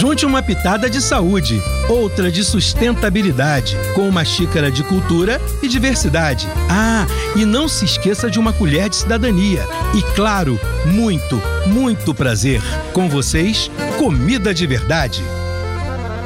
Junte uma pitada de saúde, outra de sustentabilidade, com uma xícara de cultura e diversidade. Ah, e não se esqueça de uma colher de cidadania. E claro, muito, muito prazer. Com vocês, comida de verdade.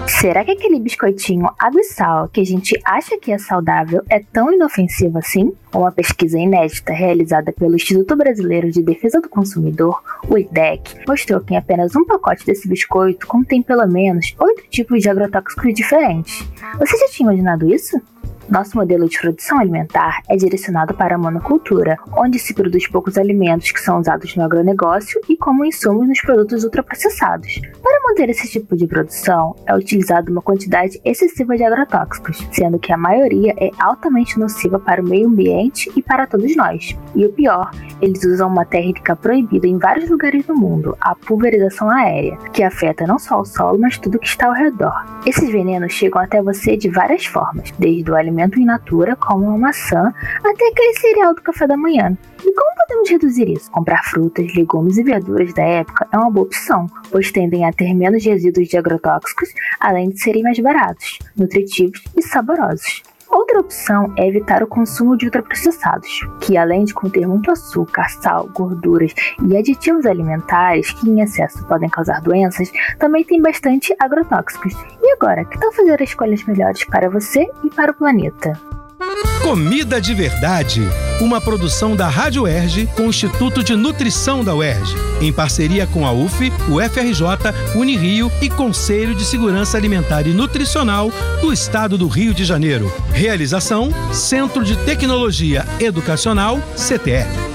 Será que aquele biscoitinho água e sal que a gente acha que é saudável é tão inofensivo assim? Uma pesquisa inédita realizada pelo Instituto Brasileiro de Defesa do Consumidor, o IDEC, mostrou que em apenas um pacote desse biscoito contém pelo menos oito tipos de agrotóxicos diferentes. Você já tinha imaginado isso? Nosso modelo de produção alimentar é direcionado para a monocultura, onde se produz poucos alimentos que são usados no agronegócio e como insumos nos produtos ultraprocessados. Para manter esse tipo de produção, é utilizada uma quantidade excessiva de agrotóxicos, sendo que a maioria é altamente nociva para o meio ambiente e para todos nós. E o pior, eles usam uma técnica proibida em vários lugares do mundo, a pulverização aérea, que afeta não só o solo, mas tudo que está ao redor. Esses venenos chegam até você de várias formas, desde o alimento in natura, como uma maçã, até aquele cereal do café da manhã. E como podemos reduzir isso? Comprar frutas, legumes e verduras da época é uma boa opção, pois tendem a ter menos resíduos de agrotóxicos, além de serem mais baratos, nutritivos e saborosos. Outra opção é evitar o consumo de ultraprocessados, que além de conter muito açúcar, sal, gorduras e aditivos alimentares que em excesso podem causar doenças, também tem bastante agrotóxicos. E agora, que tal fazer escolhas melhores para você e para o planeta? Comida de Verdade, uma produção da Rádio Erge com o Instituto de Nutrição da UERJ, em parceria com a UF, o FRJ, Unirio e Conselho de Segurança Alimentar e Nutricional do Estado do Rio de Janeiro. Realização: Centro de Tecnologia Educacional, CTE.